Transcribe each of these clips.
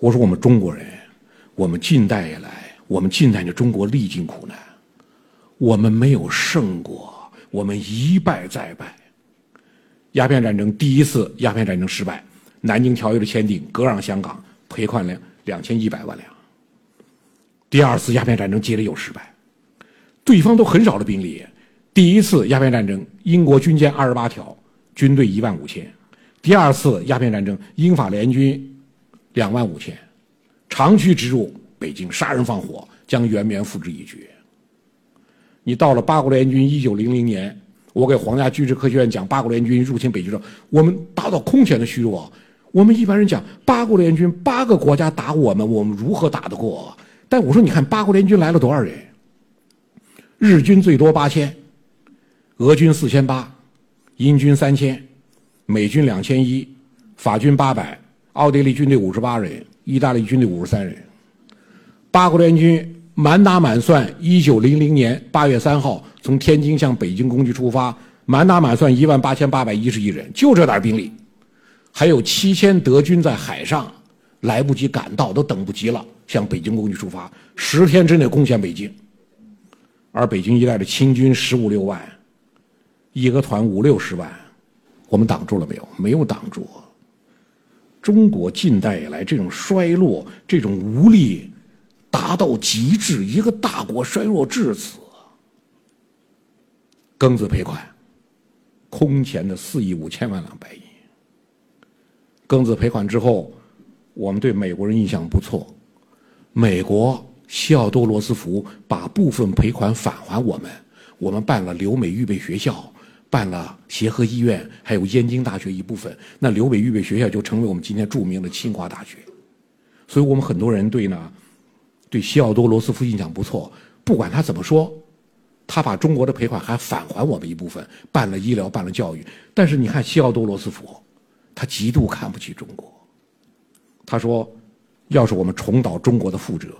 我说我们中国人，我们近代以来，我们近代的中国历尽苦难，我们没有胜过，我们一败再败。鸦片战争第一次鸦片战争失败，南京条约的签订割让香港，赔款两两千一百万两。第二次鸦片战争接着又失败，对方都很少的兵力。第一次鸦片战争，英国军舰二十八条，军队一万五千；第二次鸦片战争，英法联军两万五千，长驱直入北京，杀人放火，将圆明园付之一炬。你到了八国联军一九零零年。我给皇家军事科学院讲八国联军入侵北京时，我们达到空前的虚弱。我们一般人讲八国联军八个国家打我们，我们如何打得过？但我说，你看八国联军来了多少人？日军最多八千，俄军四千八，英军三千，美军两千一，法军八百，奥地利军队五十八人，意大利军队五十三人。八国联军。满打满算，一九零零年八月三号从天津向北京攻击出发，满打满算一万八千八百一十一人，就这点兵力，还有七千德军在海上来不及赶到，都等不及了，向北京攻击出发，十天之内攻陷北京。而北京一带的清军十五六万，义和团五六十万，我们挡住了没有？没有挡住。中国近代以来这种衰落，这种无力。达到极致，一个大国衰弱至此，庚子赔款，空前的四亿五千万两白银。庚子赔款之后，我们对美国人印象不错，美国西奥多·罗斯福把部分赔款返还我们，我们办了留美预备学校，办了协和医院，还有燕京大学一部分，那留美预备学校就成为我们今天著名的清华大学，所以我们很多人对呢。对西奥多·罗斯福印象不错，不管他怎么说，他把中国的赔款还返还我们一部分，办了医疗，办了教育。但是你看西奥多·罗斯福，他极度看不起中国。他说：“要是我们重蹈中国的覆辙，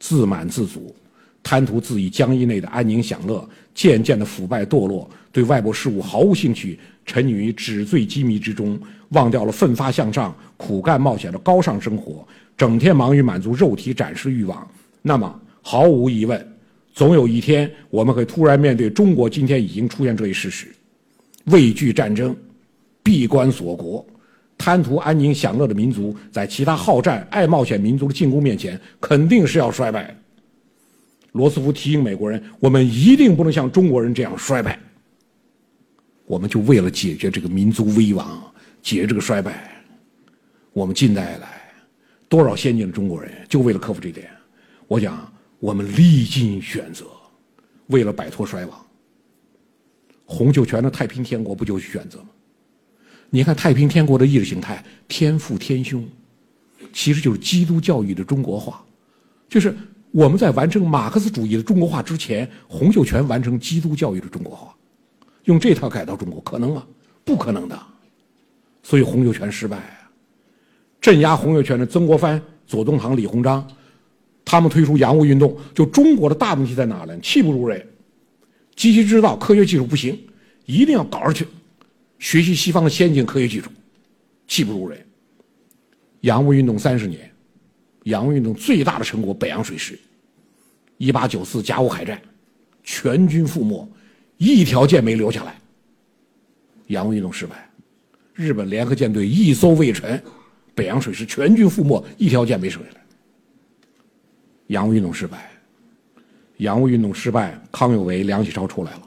自满自足，贪图自己疆域内的安宁享乐，渐渐的腐败堕落，对外部事务毫无兴趣，沉溺于纸醉金迷之中，忘掉了奋发向上、苦干冒险的高尚生活。”整天忙于满足肉体展示欲望，那么毫无疑问，总有一天我们会突然面对中国今天已经出现这一事实：畏惧战争、闭关锁国、贪图安宁享乐的民族，在其他好战、爱冒险民族的进攻面前，肯定是要衰败。罗斯福提醒美国人：我们一定不能像中国人这样衰败。我们就为了解决这个民族危亡，解决这个衰败，我们近代来。多少先进的中国人就为了克服这点，我讲我们历尽选择，为了摆脱衰亡。洪秀全的太平天国不就是选择吗？你看太平天国的意识形态天父天兄，其实就是基督教育的中国化，就是我们在完成马克思主义的中国化之前，洪秀全完成基督教育的中国化，用这套改造中国可能吗？不可能的，所以洪秀全失败啊。镇压洪秀全的曾国藩、左宗棠、李鸿章，他们推出洋务运动。就中国的大问题在哪呢？气不如人，机器制造、科学技术不行，一定要搞上去，学习西方的先进科学技术，气不如人。洋务运动三十年，洋务运动最大的成果北洋水师，一八九四甲午海战，全军覆没，一条舰没留下来。洋务运动失败，日本联合舰队一艘未沉。北洋水师全军覆没，一条舰没剩下来。洋务运动失败，洋务运动失败，康有为、梁启超出来了，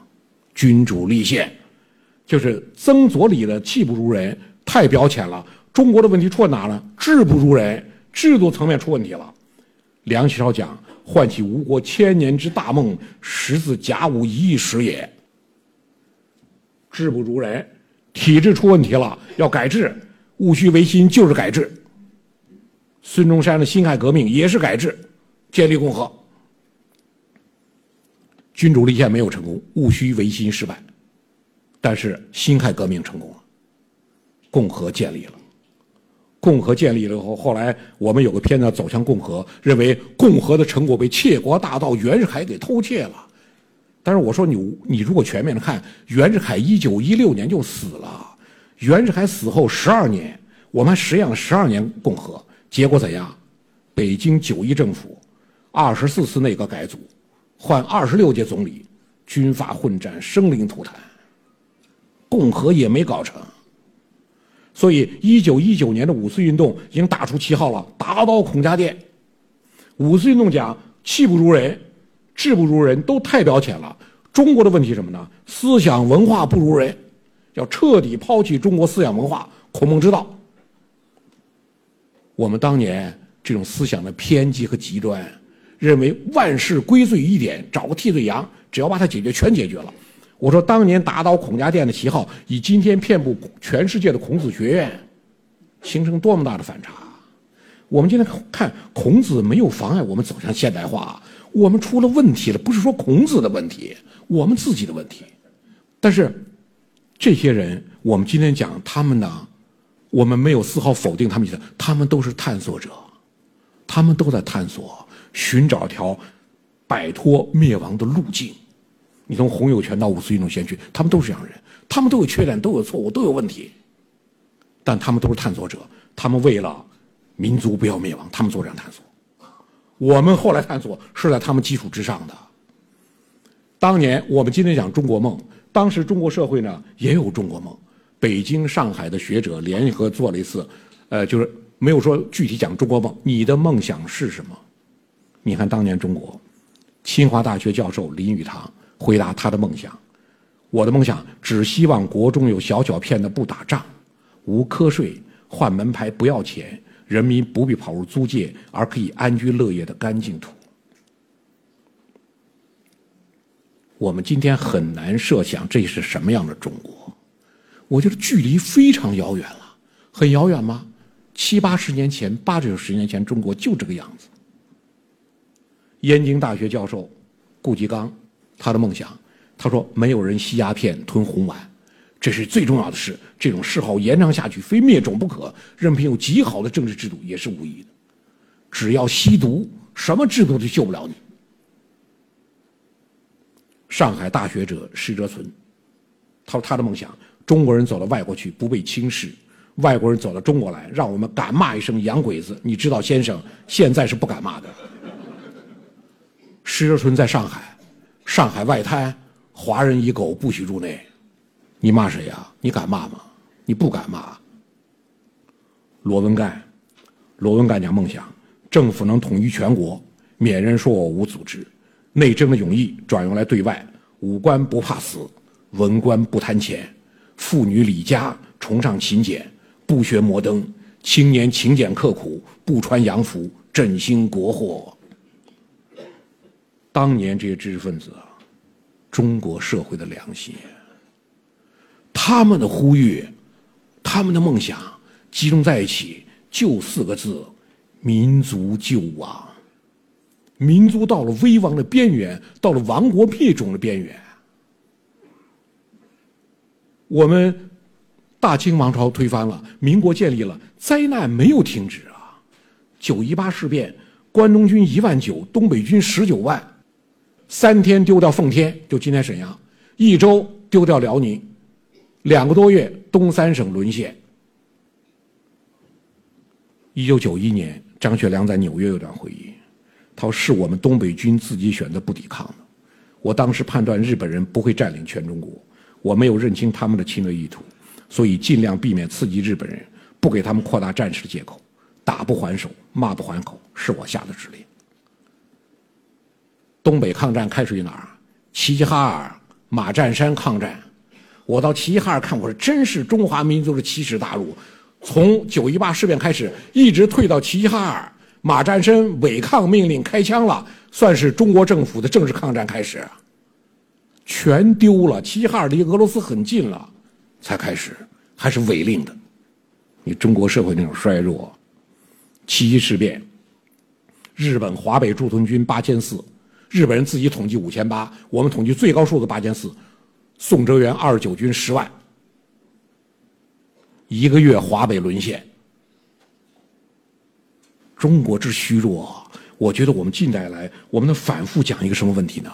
君主立宪，就是曾左李的气不如人，太表浅了。中国的问题出在哪呢？制不如人，制度层面出问题了。梁启超讲：“唤起吴国千年之大梦，实自甲午一役时也。”制不如人，体制出问题了，要改制。戊戌维新就是改制，孙中山的辛亥革命也是改制，建立共和，君主立宪没有成功，戊戌维新失败，但是辛亥革命成功了，共和建立了，共和建立了以后，后来我们有个片子走向共和，认为共和的成果被窃国大盗袁世凯给偷窃了，但是我说你你如果全面的看，袁世凯一九一六年就死了。袁世凯死后十二年，我们实验了十二年共和，结果怎样？北京九一政府，二十四次内阁改组，换二十六届总理，军阀混战，生灵涂炭，共和也没搞成。所以，一九一九年的五四运动已经打出旗号了，打倒孔家店。五四运动讲气不如人，志不如人，都太表浅了。中国的问题什么呢？思想文化不如人，要彻底抛弃中国思想文化孔孟之道。我们当年这种思想的偏激和极端，认为万事归罪一点，找个替罪羊，只要把它解决，全解决了。我说，当年打倒孔家店的旗号，以今天遍布全世界的孔子学院，形成多么大的反差！我们今天看孔子没有妨碍我们走向现代化，我们出了问题了，不是说孔子的问题，我们自己的问题。但是，这些人，我们今天讲他们呢，我们没有丝毫否定他们，他们都是探索者，他们都在探索，寻找条摆脱灭亡的路径。你从洪有全到五四运动先驱，他们都是这样人，他们都有缺点，都有错误，都有问题，但他们都是探索者。他们为了民族不要灭亡，他们做这样探索。我们后来探索是在他们基础之上的。当年我们今天讲中国梦，当时中国社会呢也有中国梦。北京、上海的学者联合做了一次，呃，就是没有说具体讲中国梦。你的梦想是什么？你看当年中国，清华大学教授林语堂。回答他的梦想，我的梦想只希望国中有小小片的不打仗、无瞌睡、换门牌不要钱、人民不必跑入租界而可以安居乐业的干净土。我们今天很难设想这是什么样的中国，我觉得距离非常遥远了，很遥远吗？七八十年前、八九十年前，中国就这个样子。燕京大学教授顾颉刚。他的梦想，他说：“没有人吸鸦片、吞红丸，这是最重要的事。这种嗜好延长下去，非灭种不可。任凭有极好的政治制度，也是无益的。只要吸毒，什么制度都救不了你。”上海大学者施哲存，他说：“他的梦想，中国人走到外国去，不被轻视；外国人走到中国来，让我们敢骂一声‘洋鬼子’。你知道，先生现在是不敢骂的。”施哲存在上海。上海外滩，华人一狗不许入内，你骂谁呀？你敢骂吗？你不敢骂。罗文干，罗文干讲梦想，政府能统一全国，免人说我无组织，内政的勇毅转用来对外，武官不怕死，文官不贪钱，妇女理家崇尚勤俭，不学摩登，青年勤俭刻苦，不穿洋服，振兴国货。当年这些知识分子啊，中国社会的良心，他们的呼吁，他们的梦想集中在一起，就四个字：民族救亡。民族到了危亡的边缘，到了亡国灭种的边缘。我们大清王朝推翻了，民国建立了，灾难没有停止啊！九一八事变，关东军一万九，东北军十九万。三天丢掉奉天，就今天沈阳；一周丢掉辽宁，两个多月东三省沦陷。一九九一年，张学良在纽约有段回忆，他说：“是我们东北军自己选择不抵抗的。我当时判断日本人不会占领全中国，我没有认清他们的侵略意图，所以尽量避免刺激日本人，不给他们扩大战事的借口。打不还手，骂不还口，是我下的指令。”东北抗战开始于哪儿？齐齐哈尔、马占山抗战。我到齐齐哈尔看，我说真是中华民族的奇耻大辱。从九一八事变开始，一直退到齐齐哈尔，马占山违抗命令开枪了，算是中国政府的正式抗战开始。全丢了，齐齐哈尔离俄罗斯很近了，才开始，还是违令的。你中国社会那种衰弱。七一事变，日本华北驻屯军八千四。日本人自己统计五千八，我们统计最高数字八千四。宋哲元二十九军十万，一个月华北沦陷。中国之虚弱，我觉得我们近代来，我们能反复讲一个什么问题呢？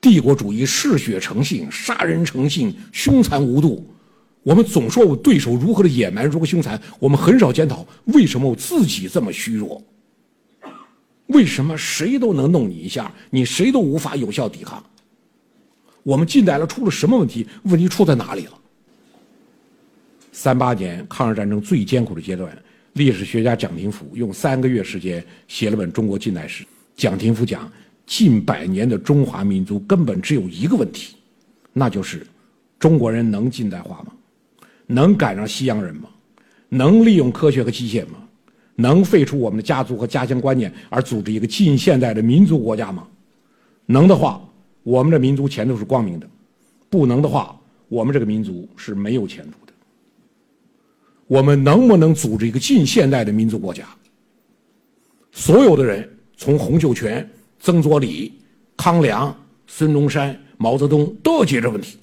帝国主义嗜血成性，杀人成性，凶残无度。我们总说我对手如何的野蛮，如何凶残，我们很少检讨为什么我自己这么虚弱。为什么谁都能弄你一下，你谁都无法有效抵抗？我们近代了出了什么问题？问题出在哪里了？三八年抗日战争最艰苦的阶段，历史学家蒋廷甫用三个月时间写了本《中国近代史》。蒋廷甫讲，近百年的中华民族根本只有一个问题，那就是中国人能近代化吗？能赶上西洋人吗？能利用科学和机械吗？能废除我们的家族和家乡观念而组织一个近现代的民族国家吗？能的话，我们的民族前途是光明的；不能的话，我们这个民族是没有前途的。我们能不能组织一个近现代的民族国家？所有的人，从洪秀全、曾左李、康梁、孙中山、毛泽东都要解这问题：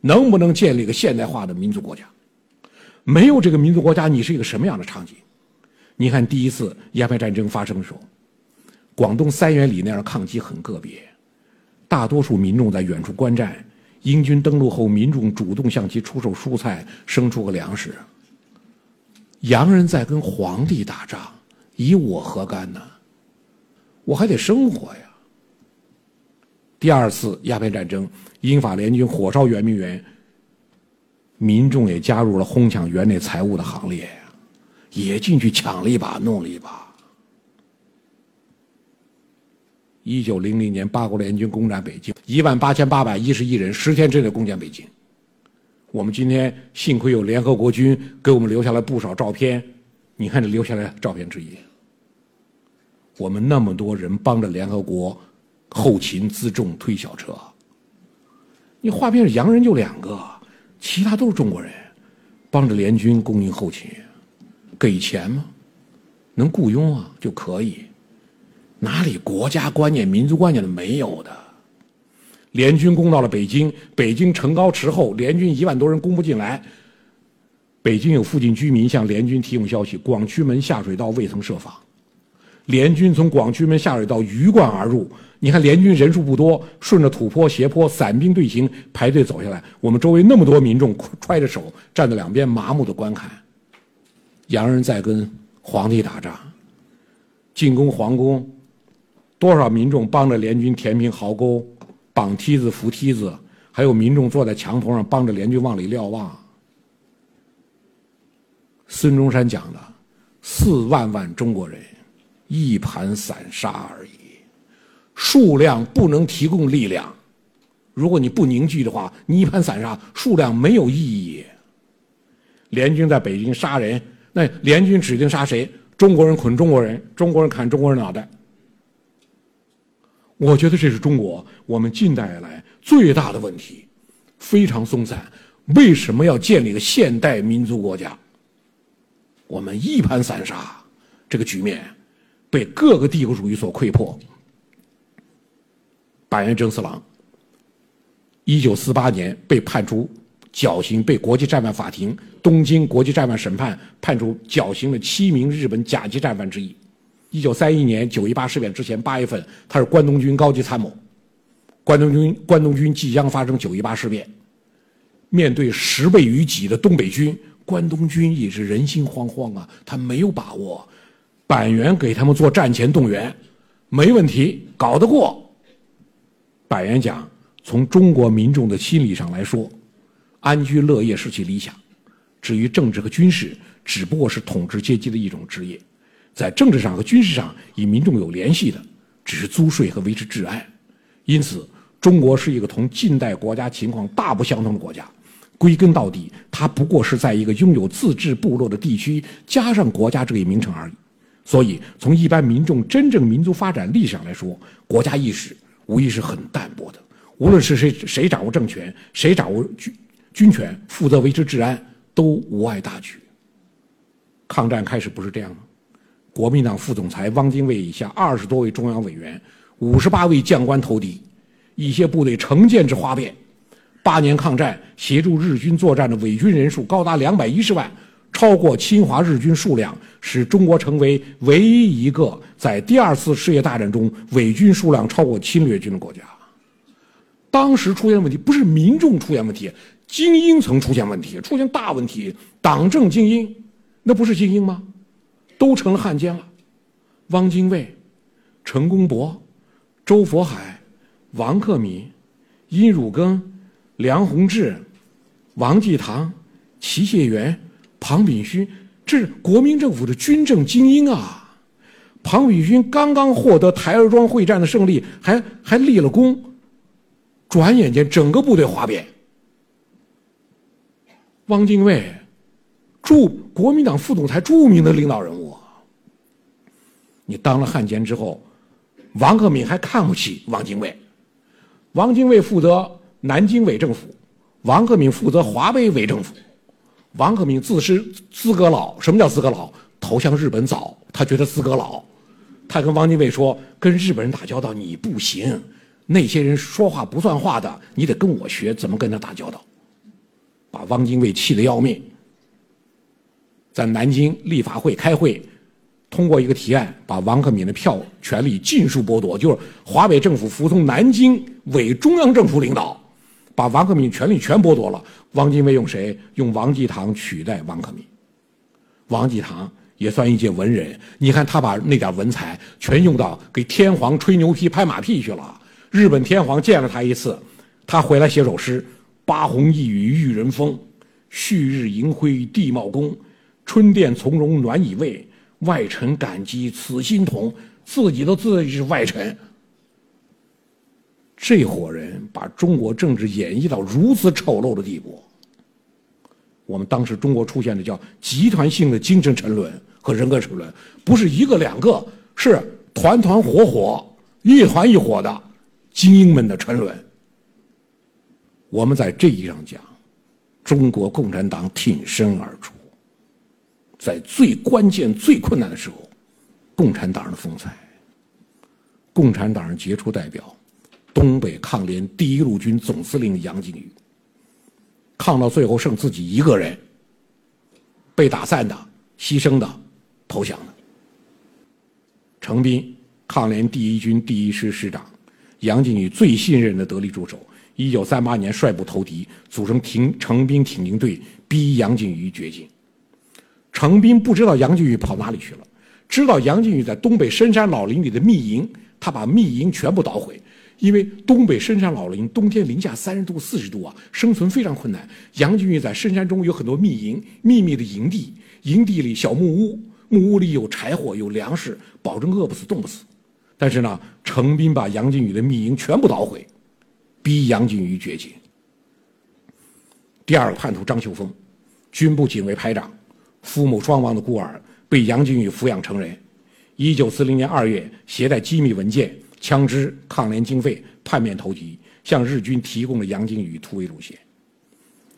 能不能建立一个现代化的民族国家？没有这个民族国家，你是一个什么样的场景？你看，第一次鸦片战争发生的时候，广东三元里那样抗击很个别，大多数民众在远处观战。英军登陆后，民众主动向其出售蔬菜、生出个粮食。洋人在跟皇帝打仗，以我何干呢？我还得生活呀。第二次鸦片战争，英法联军火烧圆明园，民众也加入了哄抢园内财物的行列。也进去抢了一把，弄了一把。一九零零年，八国联军攻占北京，一万八千八百一十一人，十天之内攻占北京。我们今天幸亏有联合国军给我们留下了不少照片，你看这留下来照片之一。我们那么多人帮着联合国后勤辎重推小车，你画面上洋人就两个，其他都是中国人，帮着联军供应后勤。给钱吗？能雇佣啊就可以，哪里国家观念、民族观念的没有的？联军攻到了北京，北京城高池厚，联军一万多人攻不进来。北京有附近居民向联军提供消息：广渠门下水道未曾设防。联军从广渠门下水道鱼贯而入。你看联军人数不多，顺着土坡、斜坡，散兵队形排队走下来。我们周围那么多民众揣着手站在两边，麻木的观看。洋人在跟皇帝打仗，进攻皇宫，多少民众帮着联军填平壕沟、绑梯子、扶梯子，还有民众坐在墙头上帮着联军往里瞭望。孙中山讲的四万万中国人，一盘散沙而已，数量不能提供力量。如果你不凝聚的话，你一盘散沙，数量没有意义。联军在北京杀人。那联军指定杀谁？中国人捆中国人，中国人砍中国人脑袋。我觉得这是中国我们近代以来最大的问题，非常松散。为什么要建立个现代民族国家？我们一盘散沙，这个局面被各个帝国主义所溃破。板垣征四郎，一九四八年被判处。绞刑被国际战犯法庭东京国际战犯审判，判处绞刑的七名日本甲级战犯之一。一九三一年九一八事变之前八月份，他是关东军高级参谋。关东军关东军即将发生九一八事变，面对十倍于己的东北军，关东军也是人心惶惶啊，他没有把握。板垣给他们做战前动员，没问题，搞得过。板垣讲，从中国民众的心理上来说。安居乐业是其理想，至于政治和军事，只不过是统治阶级的一种职业。在政治上和军事上与民众有联系的，只是租税和维持治安。因此，中国是一个同近代国家情况大不相同的国家。归根到底，它不过是在一个拥有自治部落的地区加上国家这一名称而已。所以，从一般民众真正民族发展历史上来说，国家意识无疑是很淡薄的。无论是谁谁掌握政权，谁掌握军。军权负责维持治安，都无碍大局。抗战开始不是这样吗，国民党副总裁汪精卫以下二十多位中央委员，五十八位将官投敌，一些部队成建制哗变。八年抗战，协助日军作战的伪军人数高达两百一十万，超过侵华日军数量，使中国成为唯一一个在第二次世界大战中伪军数量超过侵略军的国家。当时出现问题，不是民众出现问题。精英层出现问题，出现大问题，党政精英，那不是精英吗？都成了汉奸了。汪精卫、陈公博、周佛海、王克敏、殷汝耕、梁鸿志、王继堂、齐燮元、庞炳勋，这是国民政府的军政精英啊！庞炳勋刚刚获得台儿庄会战的胜利，还还立了功，转眼间整个部队哗变。汪精卫，驻国民党副总裁著名的领导人物，你当了汉奸之后。王克敏还看不起汪精卫，汪精卫负责南京伪政府，王克敏负责华北伪政府。王克敏自是资格老，什么叫资格老？投降日本早，他觉得资格老。他跟汪精卫说：“跟日本人打交道你不行，那些人说话不算话的，你得跟我学怎么跟他打交道。”把汪精卫气得要命，在南京立法会开会。通过一个提案，把王克敏的票权力尽数剥夺，就是华北政府服从南京伪中央政府领导，把王克敏权力全剥夺了。汪精卫用谁？用王继堂取代王克敏。王继堂也算一介文人，你看他把那点文采全用到给天皇吹牛皮、拍马屁去了。日本天皇见了他一次，他回来写首诗：“八鸿一语育人风，旭日银辉地茂公，春殿从容暖以慰。”外臣感激此心同，自己都自己是外臣。这伙人把中国政治演绎到如此丑陋的地步，我们当时中国出现的叫集团性的精神沉沦和人格沉沦，不是一个两个，是团团伙伙、一团一伙的精英们的沉沦。我们在这一上讲，中国共产党挺身而出。在最关键、最困难的时候，共产党人的风采。共产党人杰出代表，东北抗联第一路军总司令杨靖宇。抗到最后剩自己一个人，被打散的、牺牲的、投降的。程斌，抗联第一军第一师师长，杨靖宇最信任的得力助手。一九三八年率部投敌，组成挺程兵挺进队，逼杨靖宇绝境。程斌不知道杨靖宇跑哪里去了，知道杨靖宇在东北深山老林里的密营，他把密营全部捣毁。因为东北深山老林冬天零下三十度、四十度啊，生存非常困难。杨靖宇在深山中有很多密营、秘密的营地，营地里小木屋，木屋里有柴火、有粮食，保证饿不死、冻不死。但是呢，程斌把杨靖宇的密营全部捣毁，逼杨靖宇绝境。第二个叛徒张秀峰，军部警卫排长。父母双亡的孤儿被杨靖宇抚养成人。一九四零年二月，携带机密文件、枪支、抗联经费，叛变投敌，向日军提供了杨靖宇突围路线。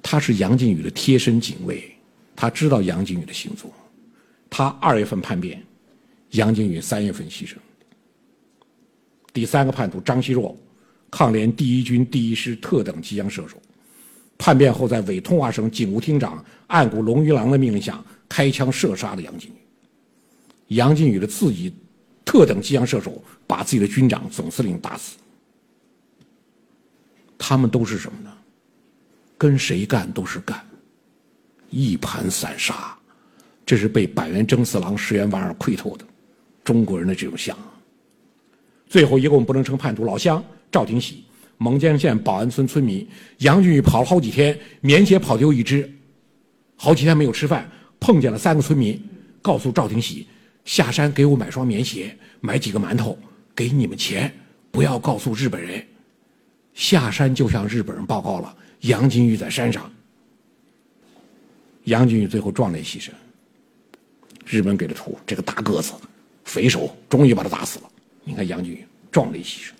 他是杨靖宇的贴身警卫，他知道杨靖宇的行踪。他二月份叛变，杨靖宇三月份牺牲。第三个叛徒张锡若，抗联第一军第一师特等机枪射手，叛变后在伪通化省警务厅长岸谷龙一郎的命令下。开枪射杀了杨靖宇，杨靖宇的自己特等机枪射手把自己的军长、总司令打死。他们都是什么呢？跟谁干都是干，一盘散沙。这是被板垣征四郎、石原莞尔窥透的中国人的这种相。最后一个我们不能称叛徒，老乡赵廷喜，蒙江县保安村村民。杨俊宇跑了好几天，棉鞋跑丢一只，好几天没有吃饭。碰见了三个村民，告诉赵廷喜下山给我买双棉鞋，买几个馒头，给你们钱，不要告诉日本人。下山就向日本人报告了杨金玉在山上。杨金玉最后壮烈牺牲。日本给的图，这个大个子，匪首，终于把他打死了。你看杨金玉壮烈牺牲，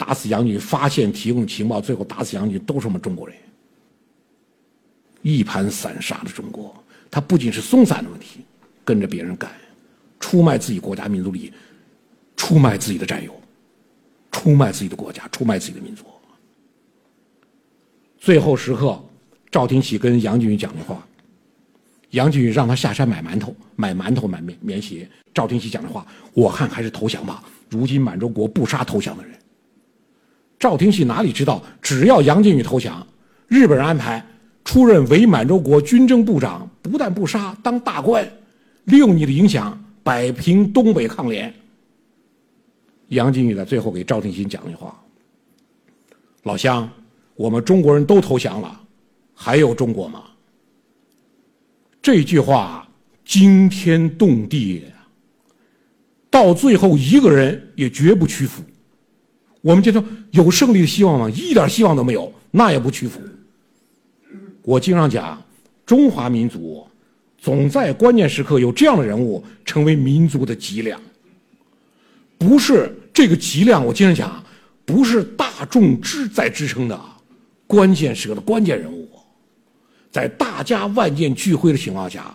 打死杨金玉，发现提供情报，最后打死杨金玉，都是我们中国人。一盘散沙的中国，它不仅是松散的问题，跟着别人干，出卖自己国家民族利益，出卖自己的战友，出卖自己的国家，出卖自己的民族。最后时刻，赵廷喜跟杨靖宇讲的话，杨靖宇让他下山买馒头，买馒头买棉棉鞋。赵廷喜讲的话，我看还是投降吧。如今满洲国不杀投降的人。赵廷喜哪里知道，只要杨靖宇投降，日本人安排。出任伪满洲国军政部长，不但不杀，当大官，利用你的影响摆平东北抗联。杨靖宇在最后给赵廷新讲一句话：“老乡，我们中国人都投降了，还有中国吗？”这句话惊天动地，到最后一个人也绝不屈服。我们就说有胜利的希望吗？一点希望都没有，那也不屈服。我经常讲，中华民族总在关键时刻有这样的人物成为民族的脊梁。不是这个脊梁，我经常讲，不是大众支在支撑的，关键时刻的关键人物，在大家万箭俱灰的情况下，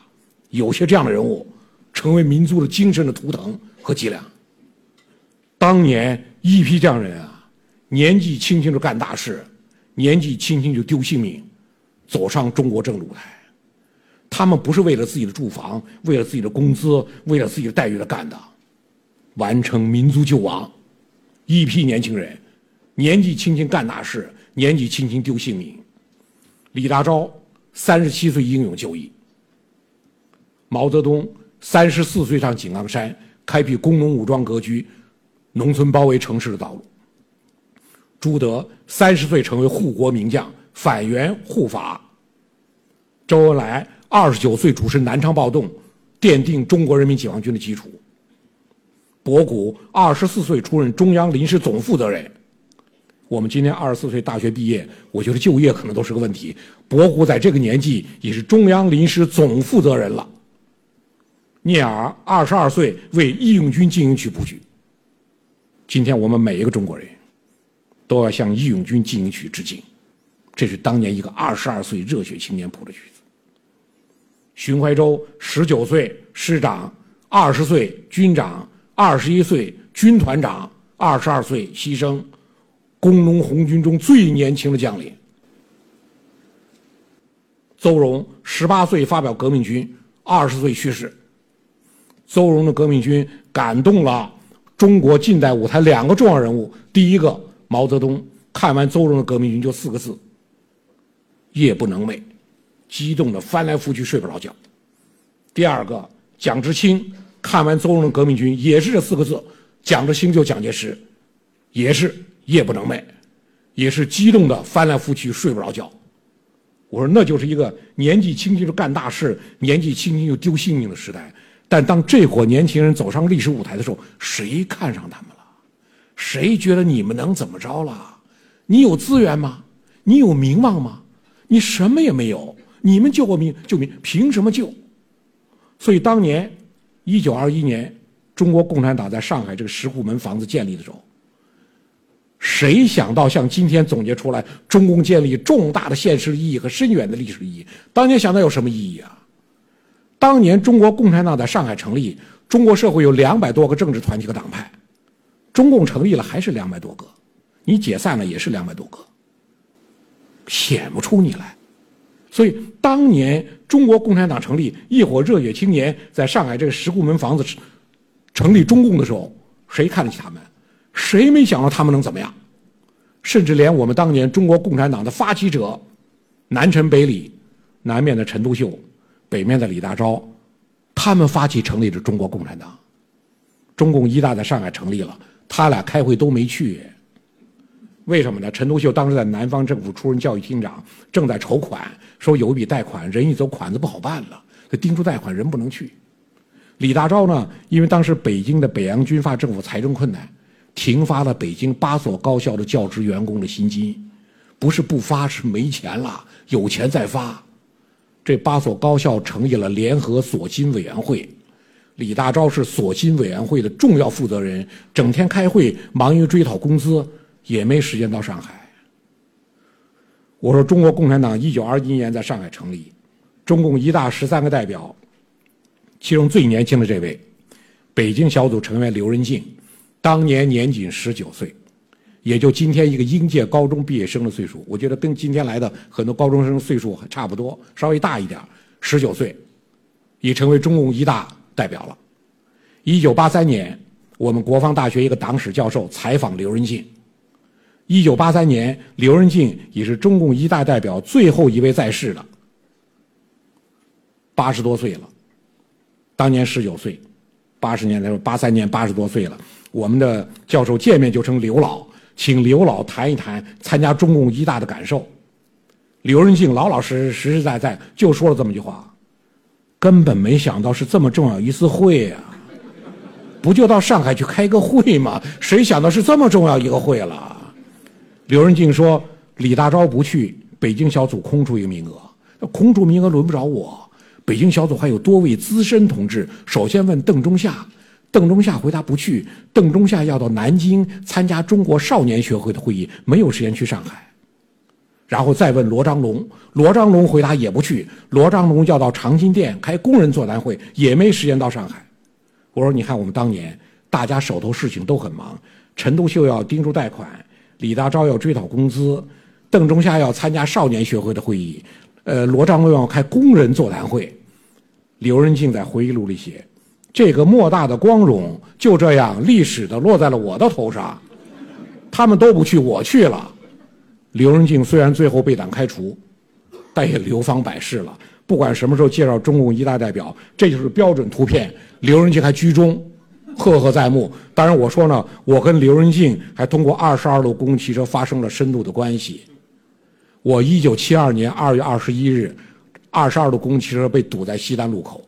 有些这样的人物成为民族的精神的图腾和脊梁。当年一批匠人啊，年纪轻轻就干大事，年纪轻轻就丢性命，走上中国政治舞台。他们不是为了自己的住房，为了自己的工资，为了自己的待遇而干的。完成民族救亡，一批年轻人，年纪轻轻干大事，年纪轻轻丢性命。李大钊三十七岁英勇就义，毛泽东三十四岁上井冈山，开辟工农武装割据、农村包围城市的道路。朱德三十岁成为护国名将，反袁护法。周恩来二十九岁主持南昌暴动，奠定中国人民解放军的基础。博古二十四岁出任中央临时总负责人。我们今年二十四岁大学毕业，我觉得就业可能都是个问题。博古在这个年纪已是中央临时总负责人了。聂耳二十二岁为义勇军进行曲谱曲。今天我们每一个中国人，都要向义勇军进行曲致敬。这是当年一个二十二岁热血青年谱的曲子。荀怀洲十九岁师长，二十岁军长。二十一岁军团长，二十二岁牺牲，工农红军中最年轻的将领。邹容十八岁发表革命军，二十岁去世。邹容的革命军感动了中国近代舞台两个重要人物：第一个毛泽东，看完邹容的革命军就四个字：夜不能寐，激动的翻来覆去睡不着觉。第二个蒋志清。看完邹容的革命军，也是这四个字，蒋志清就蒋介石，也是夜不能寐，也是激动的翻来覆去睡不着觉。我说那就是一个年纪轻轻就干大事，年纪轻轻就丢性命的时代。但当这伙年轻人走上历史舞台的时候，谁看上他们了？谁觉得你们能怎么着了？你有资源吗？你有名望吗？你什么也没有，你们救过命救命，凭什么救？所以当年。一九二一年，中国共产党在上海这个石库门房子建立的时候，谁想到像今天总结出来，中共建立重大的现实意义和深远的历史意义？当年想到有什么意义啊？当年中国共产党在上海成立，中国社会有两百多个政治团体和党派，中共成立了还是两百多个，你解散了也是两百多个，显不出你来。所以，当年中国共产党成立，一伙热血青年在上海这个石库门房子成立中共的时候，谁看得起他们？谁没想到他们能怎么样？甚至连我们当年中国共产党的发起者，南陈北李，南面的陈独秀，北面的李大钊，他们发起成立的中国共产党。中共一大在上海成立了，他俩开会都没去。为什么呢？陈独秀当时在南方政府出任教育厅长，正在筹款，说有一笔贷款，人一走款子不好办了，他盯住贷款人不能去。李大钊呢，因为当时北京的北洋军阀政府财政困难，停发了北京八所高校的教职员工的薪金，不是不发，是没钱了，有钱再发。这八所高校成立了联合锁金委员会，李大钊是锁金委员会的重要负责人，整天开会，忙于追讨工资。也没时间到上海。我说，中国共产党一九二一年在上海成立，中共一大十三个代表，其中最年轻的这位，北京小组成员刘仁静，当年年仅十九岁，也就今天一个应届高中毕业生的岁数。我觉得跟今天来的很多高中生岁数还差不多，稍微大一点，十九岁，已成为中共一大代表了。一九八三年，我们国防大学一个党史教授采访刘仁静。一九八三年，刘仁静已是中共一大代表最后一位在世的，八十多岁了。当年十九岁，八十年代八三年八十多岁了。我们的教授见面就称刘老，请刘老谈一谈参加中共一大的感受。刘仁静老老实实、实实在在就说了这么一句话，根本没想到是这么重要一次会啊！不就到上海去开个会吗？谁想到是这么重要一个会了？刘仁静说：“李大钊不去，北京小组空出一个名额，那空出名额轮不着我。北京小组还有多位资深同志，首先问邓中夏，邓中夏回答不去。邓中夏要到南京参加中国少年学会的会议，没有时间去上海。”然后再问罗章龙，罗章龙回答也不去。罗章龙要到长辛店开工人座谈会，也没时间到上海。我说：“你看，我们当年大家手头事情都很忙，陈独秀要盯住贷款，李大钊要追讨工资，邓中夏要参加少年学会的会议，呃，罗章龙要开工人座谈会。”刘仁静在回忆录里写：“这个莫大的光荣就这样历史的落在了我的头上，他们都不去，我去了。”刘仁静虽然最后被党开除，但也流芳百世了。不管什么时候介绍中共一大代表，这就是标准图片。刘仁静还居中，赫赫在目。当然，我说呢，我跟刘仁静还通过二十二路公共汽车发生了深度的关系。我一九七二年二月二十一日，二十二路公共汽车被堵在西单路口，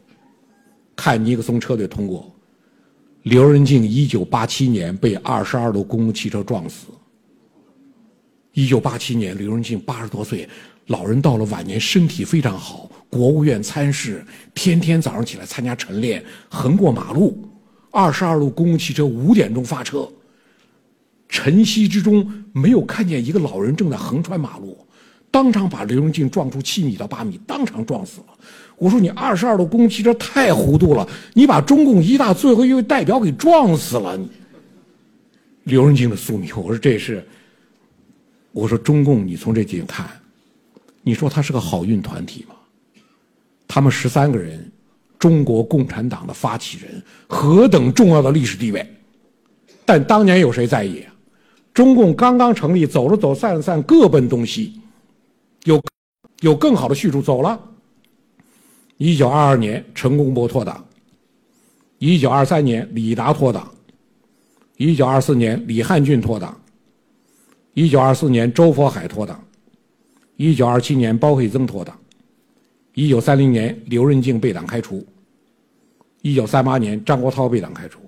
看尼克松车队通过。刘仁静一九八七年被二十二路公共汽车撞死。一九八七年，刘仁静八十多岁，老人到了晚年，身体非常好，国务院参事，天天早上起来参加晨练，横过马路，二十二路公共汽车五点钟发车，晨曦之中没有看见一个老人正在横穿马路，当场把刘仁静撞出七米到八米，当场撞死了。我说你二十二路公共汽车太糊涂了，你把中共一大最后一位代表给撞死了。你刘仁静的宿命，我说这是。我说中共，你从这点看，你说他是个好运团体吗？他们十三个人，中国共产党的发起人，何等重要的历史地位！但当年有谁在意啊？中共刚刚成立，走着走散了散，各奔东西。有有更好的叙述，走了。一九二二年，陈公博脱党；一九二三年，李达脱党；一九二四年，李汉俊脱党。一九二四年，周佛海脱党；一九二七年，包惠曾脱党；一九三零年，刘仁静被党开除；一九三八年，张国焘被党开除。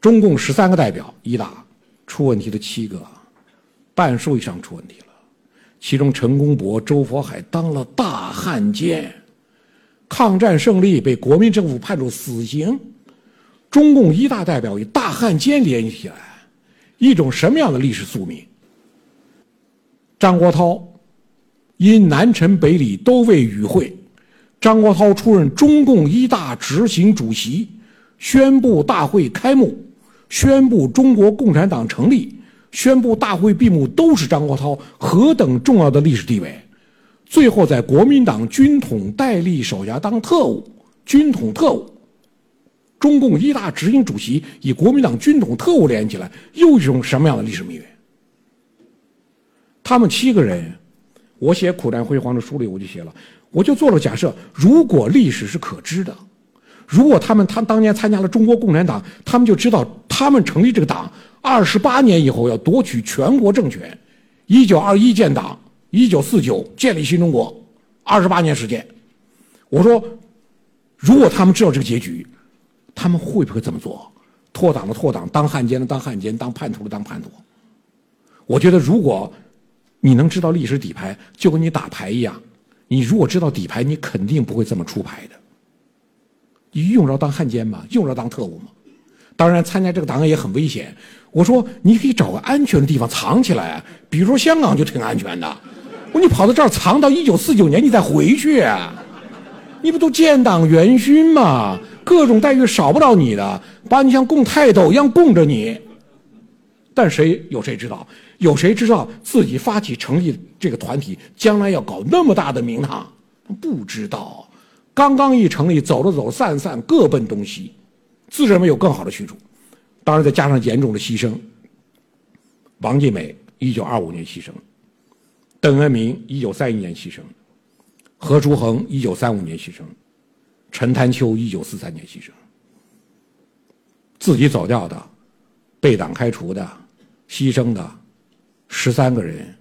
中共十三个代表，一大出问题的七个，半数以上出问题了。其中，陈公博、周佛海当了大汉奸，抗战胜利被国民政府判处死刑，中共一大代表与大汉奸联系起来。一种什么样的历史宿命？张国焘因南陈北李都未与会，张国焘出任中共一大执行主席，宣布大会开幕，宣布中国共产党成立，宣布大会闭幕，都是张国焘，何等重要的历史地位！最后在国民党军统戴笠手下当特务，军统特务。中共一大执行主席与国民党军统特务连起来，又一种什么样的历史命运？他们七个人，我写苦难辉煌的书里我就写了，我就做了假设：如果历史是可知的，如果他们他当年参加了中国共产党，他们就知道他们成立这个党二十八年以后要夺取全国政权，一九二一建党，一九四九建立新中国，二十八年时间。我说，如果他们知道这个结局。他们会不会这么做？脱党的脱党，当汉奸的当汉奸，当叛徒的当叛徒。我觉得，如果你能知道历史底牌，就跟你打牌一样，你如果知道底牌，你肯定不会这么出牌的。你用着当汉奸吗？用着当特务吗？当然，参加这个党也很危险。我说，你可以找个安全的地方藏起来，比如说香港就挺安全的。我说，你跑到这儿藏到一九四九年，你再回去，你不都建党元勋吗？各种待遇少不了你的，把你像供泰斗一样供着你。但谁有谁知道？有谁知道自己发起成立这个团体，将来要搞那么大的名堂？不知道。刚刚一成立，走了走，散散，各奔东西，自认为有更好的去处。当然，再加上严重的牺牲。王尽美一九二五年牺牲，邓恩铭一九三一年牺牲，何叔衡一九三五年牺牲。陈潭秋一九四三年牺牲，自己走掉的被党开除的、牺牲的十三个人，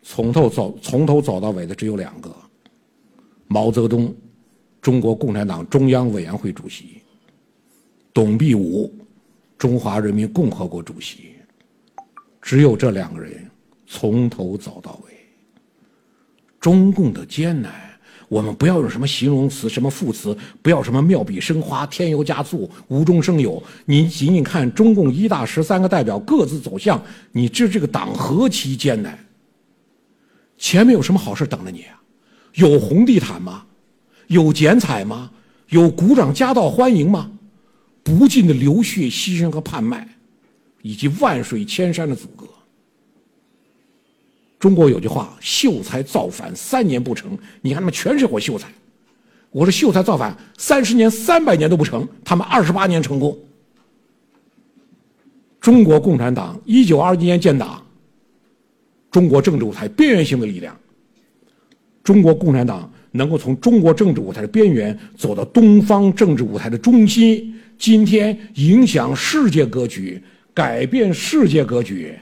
从头走从头走到尾的只有两个：毛泽东，中国共产党中央委员会主席；董必武，中华人民共和国主席。只有这两个人从头走到尾。中共的艰难。我们不要用什么形容词、什么副词，不要什么妙笔生花、添油加醋、无中生有。你仅仅看中共一大十三个代表各自走向，你知这个党何其艰难。前面有什么好事等着你啊？有红地毯吗？有剪彩吗？有鼓掌夹道欢迎吗？不尽的流血、牺牲和叛卖，以及万水千山的阻隔。中国有句话：“秀才造反三年不成。”你看他们全是我秀才。我说秀才造反三十年、三百年都不成，他们二十八年成功。中国共产党一九二一年建党，中国政治舞台边缘性的力量。中国共产党能够从中国政治舞台的边缘走到东方政治舞台的中心，今天影响世界格局，改变世界格局。